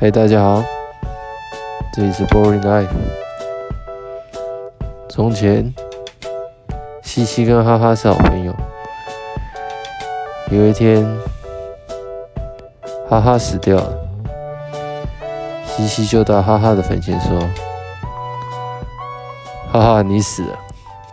嗨大家好。这里是 boring life 从前西西跟哈哈是好朋友。有一天哈哈死掉了。西西就到哈哈的坟前说哈哈你死了。